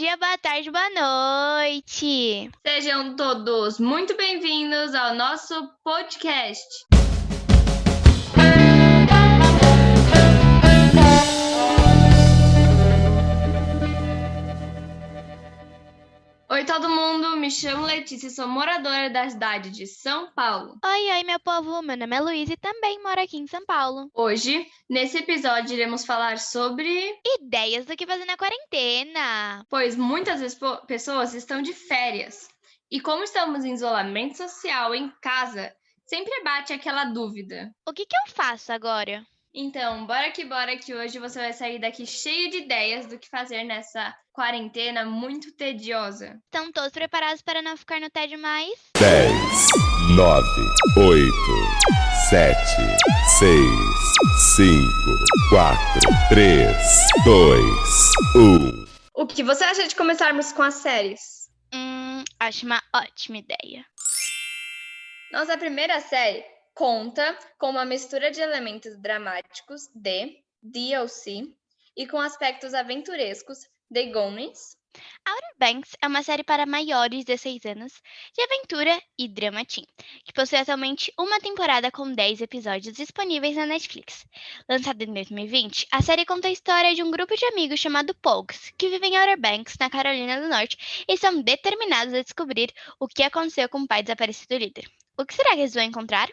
dia, boa tarde, boa noite. Sejam todos muito bem-vindos ao nosso podcast. Oi, todo mundo. Me chamo Letícia e sou moradora da cidade de São Paulo. Oi, oi, meu povo. Meu nome é Luísa e também moro aqui em São Paulo. Hoje, nesse episódio, iremos falar sobre. Ideias do que fazer na quarentena. Pois muitas pessoas estão de férias. E como estamos em isolamento social em casa, sempre bate aquela dúvida: O que, que eu faço agora? Então, bora que bora que hoje você vai sair daqui cheio de ideias do que fazer nessa quarentena muito tediosa. Estão todos preparados para não ficar no tédio mais? 10, 9, 8, 7, 6, 5, 4, 3, 2, 1. O que você acha de começarmos com as séries? Hum, acho uma ótima ideia. Nossa primeira série conta com uma mistura de elementos dramáticos de DLC e com aspectos aventurescos de Goonies. Outer Banks é uma série para maiores de 16 anos, de aventura e drama teen, que possui atualmente uma temporada com 10 episódios disponíveis na Netflix. Lançada em 2020, a série conta a história de um grupo de amigos chamado Pogues, que vivem em Outer Banks, na Carolina do Norte, e são determinados a descobrir o que aconteceu com o pai desaparecido líder. O que será que eles vão encontrar?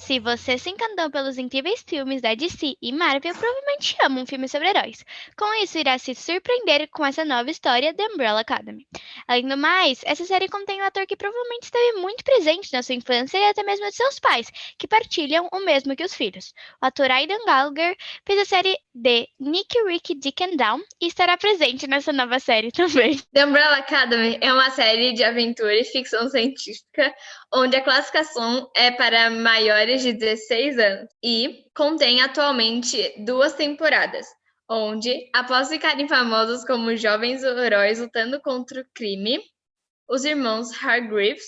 Se você se encantou pelos incríveis filmes da DC e Marvel, provavelmente ama um filme sobre heróis. Com isso, irá se surpreender com essa nova história The Umbrella Academy. Além do mais, essa série contém um ator que provavelmente esteve muito presente na sua infância e até mesmo de seus pais, que partilham o mesmo que os filhos. O ator Aidan Gallagher fez a série de Nick, Rick, Dick and Down e estará presente nessa nova série também. The Umbrella Academy é uma série de aventura e ficção científica onde a classificação é para maiores de 16 anos e contém atualmente duas temporadas, onde, após ficarem famosos como jovens heróis lutando contra o crime, os irmãos Hargreaves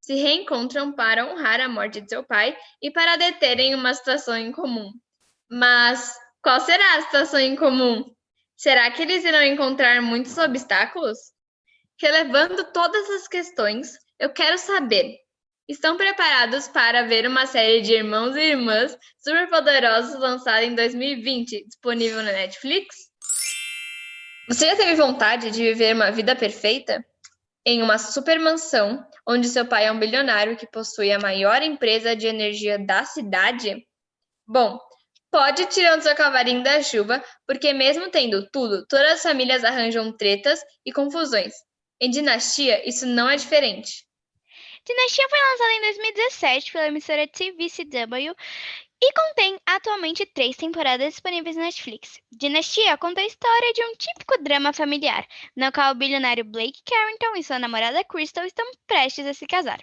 se reencontram para honrar a morte de seu pai e para deterem uma situação em comum. Mas qual será a situação em comum? Será que eles irão encontrar muitos obstáculos? Relevando todas as questões, eu quero saber Estão preparados para ver uma série de irmãos e irmãs superpoderosos lançada em 2020, disponível na Netflix? Você já teve vontade de viver uma vida perfeita? Em uma super mansão, onde seu pai é um bilionário que possui a maior empresa de energia da cidade? Bom, pode tirando seu cavalinho da chuva, porque mesmo tendo tudo, todas as famílias arranjam tretas e confusões. Em Dinastia, isso não é diferente. Dinastia foi lançada em 2017 pela emissora TVCW e contém atualmente três temporadas disponíveis na Netflix. Dinastia conta a história de um típico drama familiar, no qual o bilionário Blake Carrington e sua namorada Crystal estão prestes a se casar.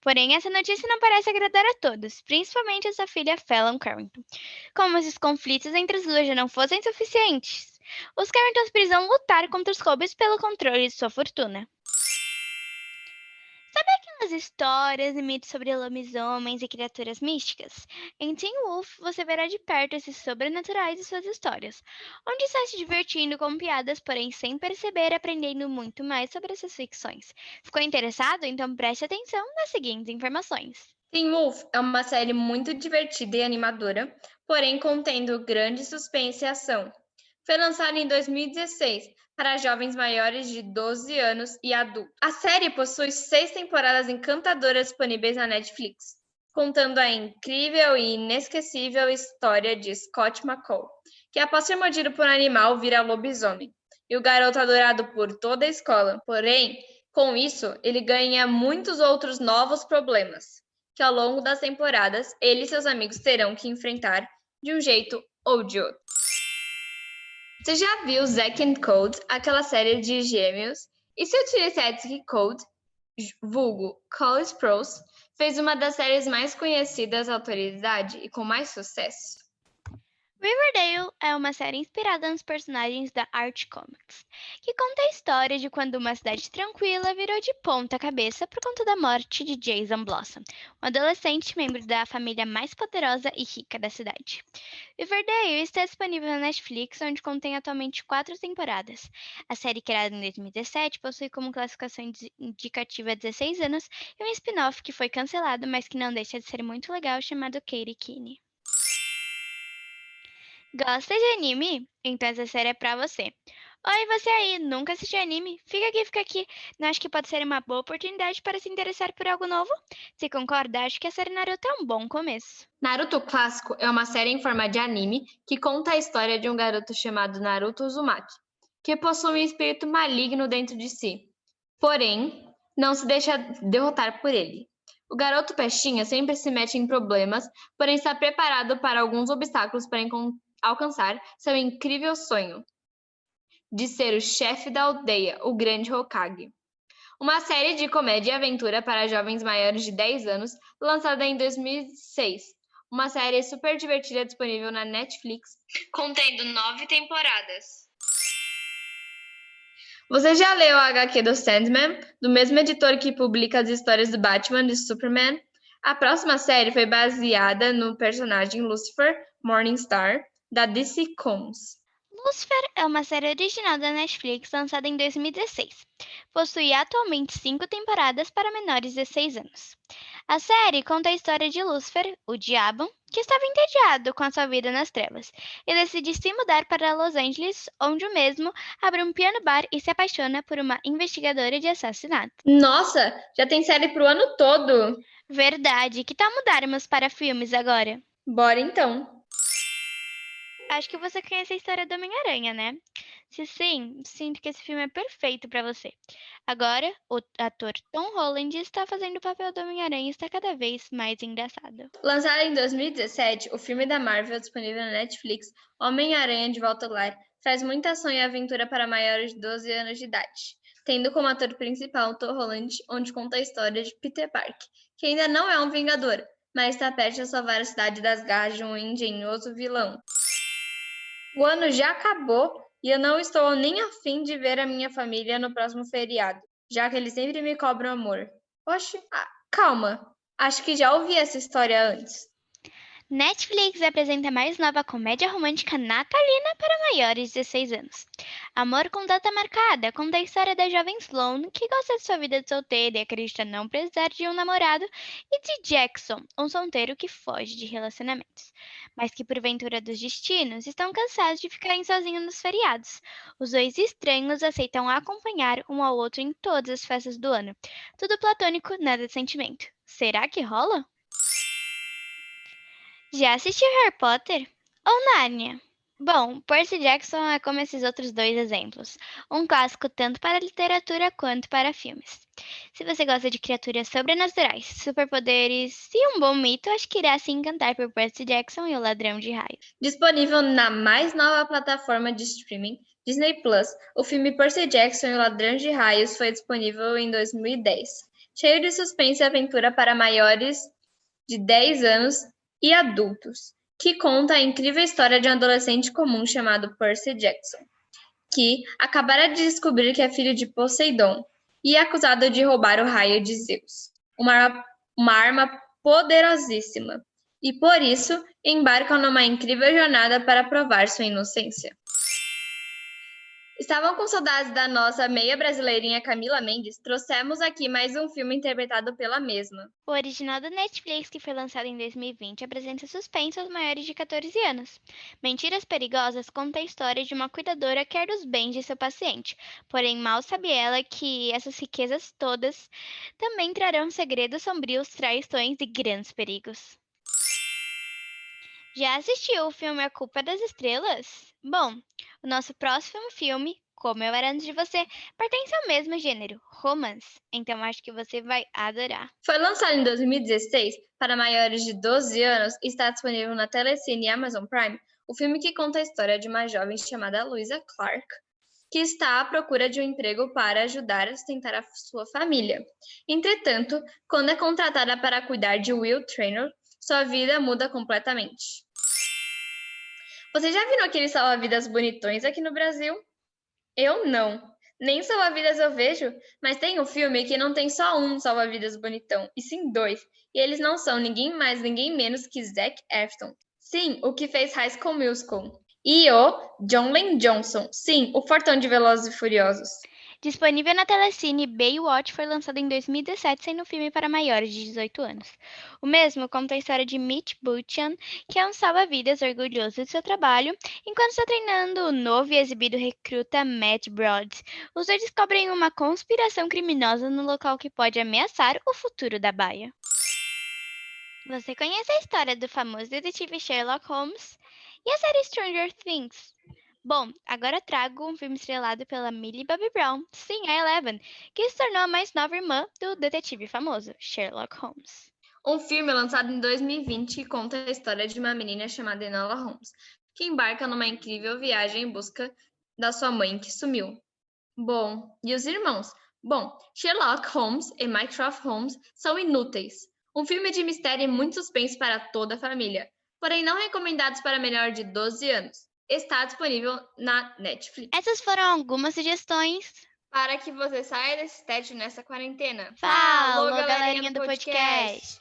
Porém, essa notícia não parece agradar a todos, principalmente a sua filha Fallon Carrington. Como se os conflitos entre as duas já não fossem suficientes, os Carringtons precisam lutar contra os Colbys pelo controle de sua fortuna. Sabe aquelas histórias e mitos sobre lobisomens e criaturas místicas? Em Teen Wolf, você verá de perto esses sobrenaturais e suas histórias, onde está se divertindo com piadas, porém sem perceber, aprendendo muito mais sobre essas ficções. Ficou interessado? Então preste atenção nas seguintes informações. Teen Wolf é uma série muito divertida e animadora, porém contendo grande suspense e ação. Foi lançada em 2016 para jovens maiores de 12 anos e adultos. A série possui seis temporadas encantadoras disponíveis na Netflix, contando a incrível e inesquecível história de Scott McCall, que após ser mordido por um animal vira lobisomem, e o garoto adorado por toda a escola. Porém, com isso, ele ganha muitos outros novos problemas, que ao longo das temporadas ele e seus amigos terão que enfrentar de um jeito ou de outro. Você já viu Zack and Code, aquela série de gêmeos? E se Utility Code, vulgo College Pros, fez uma das séries mais conhecidas da atualidade e com mais sucesso? Riverdale é uma série inspirada nos personagens da Art Comics, que conta a história de quando uma cidade tranquila virou de ponta cabeça por conta da morte de Jason Blossom, um adolescente membro da família mais poderosa e rica da cidade. Riverdale está disponível na Netflix, onde contém atualmente quatro temporadas. A série, criada em 2017, possui como classificação indicativa 16 anos e um spin-off que foi cancelado, mas que não deixa de ser muito legal, chamado Katie Kinney. Gosta de anime? Então essa série é pra você. Oi, você aí, nunca assistiu anime? Fica aqui, fica aqui. Não acho que pode ser uma boa oportunidade para se interessar por algo novo? Se concorda, acho que a série Naruto é um bom começo. Naruto Clássico é uma série em forma de anime que conta a história de um garoto chamado Naruto Uzumaki, que possui um espírito maligno dentro de si. Porém, não se deixa derrotar por ele. O garoto Pestinha sempre se mete em problemas, porém está preparado para alguns obstáculos para encontrar alcançar seu incrível sonho de ser o chefe da aldeia, o Grande Hokage. Uma série de comédia e aventura para jovens maiores de 10 anos, lançada em 2006. Uma série super divertida disponível na Netflix, contendo nove temporadas. Você já leu a HQ do Sandman, do mesmo editor que publica as histórias do Batman e Superman? A próxima série foi baseada no personagem Lucifer Morningstar, da DC Comics. Lucifer é uma série original da Netflix lançada em 2016. Possui atualmente cinco temporadas para menores de 6 anos. A série conta a história de Lucifer, o diabo, que estava entediado com a sua vida nas trevas e decide se mudar para Los Angeles, onde o mesmo abre um piano bar e se apaixona por uma investigadora de assassinato. Nossa, já tem série pro ano todo! Verdade, que tal mudarmos para filmes agora? Bora então! Acho que você conhece a história do Homem-Aranha, né? Se sim, sinto que esse filme é perfeito para você. Agora, o ator Tom Holland está fazendo o papel do Homem-Aranha e está cada vez mais engraçado. Lançado em 2017, o filme da Marvel disponível na Netflix, Homem-Aranha de Volta ao Lar, traz muita ação e aventura para maiores de 12 anos de idade, tendo como ator principal Tom Holland, onde conta a história de Peter Parker, que ainda não é um Vingador, mas está perto de salvar a cidade das garras de um engenhoso vilão. O ano já acabou e eu não estou nem afim de ver a minha família no próximo feriado, já que eles sempre me cobram amor. Oxe, ah, calma. Acho que já ouvi essa história antes. Netflix apresenta mais nova comédia romântica natalina para maiores de 16 anos. Amor com Data Marcada conta a história da jovem Sloane, que gosta de sua vida de solteira e acredita não precisar de um namorado, e de Jackson, um solteiro que foge de relacionamentos, mas que por ventura dos destinos estão cansados de ficarem sozinhos nos feriados. Os dois estranhos aceitam acompanhar um ao outro em todas as festas do ano. Tudo platônico, nada de sentimento. Será que rola? Já assistiu Harry Potter? Ou Nárnia? Bom, Percy Jackson é como esses outros dois exemplos, um clássico tanto para literatura quanto para filmes. Se você gosta de criaturas sobrenaturais, superpoderes e um bom mito, acho que irá se encantar por Percy Jackson e o Ladrão de Raios. Disponível na mais nova plataforma de streaming, Disney Plus, o filme Percy Jackson e o Ladrão de Raios foi disponível em 2010. Cheio de suspense e aventura para maiores de 10 anos e adultos, que conta a incrível história de um adolescente comum chamado Percy Jackson, que acabara de descobrir que é filho de Poseidon e é acusado de roubar o raio de Zeus, uma, uma arma poderosíssima, e por isso embarcam numa incrível jornada para provar sua inocência. Estavam com saudades da nossa meia brasileirinha Camila Mendes? Trouxemos aqui mais um filme interpretado pela mesma. O original da Netflix, que foi lançado em 2020, apresenta suspense aos maiores de 14 anos. Mentiras Perigosas conta a história de uma cuidadora que quer os bens de seu paciente, porém mal sabe ela que essas riquezas todas também trarão segredos sombrios, traições e grandes perigos. Já assistiu o filme A Culpa das Estrelas? Bom, o nosso próximo filme, Como Eu Era Antes de Você, pertence ao mesmo gênero, romance. Então acho que você vai adorar. Foi lançado em 2016 para maiores de 12 anos e está disponível na Telecine e Amazon Prime. O filme que conta a história de uma jovem chamada Louisa Clark, que está à procura de um emprego para ajudar a sustentar a sua família. Entretanto, quando é contratada para cuidar de Will Traynor, sua vida muda completamente. Você já viu aqueles salva-vidas bonitões aqui no Brasil? Eu não. Nem salva-vidas eu vejo, mas tem um filme que não tem só um salva-vidas bonitão, e sim dois. E eles não são ninguém mais, ninguém menos que Zac Efron. Sim, o que fez High School Musical. E o John Lane Johnson. Sim, o fortão de Velozes e Furiosos. Disponível na Telecine, Baywatch foi lançado em 2017, sendo um filme para maiores de 18 anos. O mesmo conta a história de Mitch Buchan, que é um salva-vidas orgulhoso de seu trabalho, enquanto está treinando o novo e exibido recruta Matt Broad. Os dois descobrem uma conspiração criminosa no local que pode ameaçar o futuro da baia. Você conhece a história do famoso detetive Sherlock Holmes? E a série Stranger Things? Bom, agora trago um filme estrelado pela Millie Bobby Brown, sim, a Eleven, que se tornou a mais nova irmã do detetive famoso, Sherlock Holmes. Um filme lançado em 2020 conta a história de uma menina chamada Enola Holmes, que embarca numa incrível viagem em busca da sua mãe que sumiu. Bom, e os irmãos? Bom, Sherlock Holmes e Mycroft Holmes são inúteis. Um filme de mistério e muito suspense para toda a família, porém não recomendados para menor de 12 anos está disponível na Netflix. Essas foram algumas sugestões para que você saia desse tédio nessa quarentena. Falou, galerinha do podcast.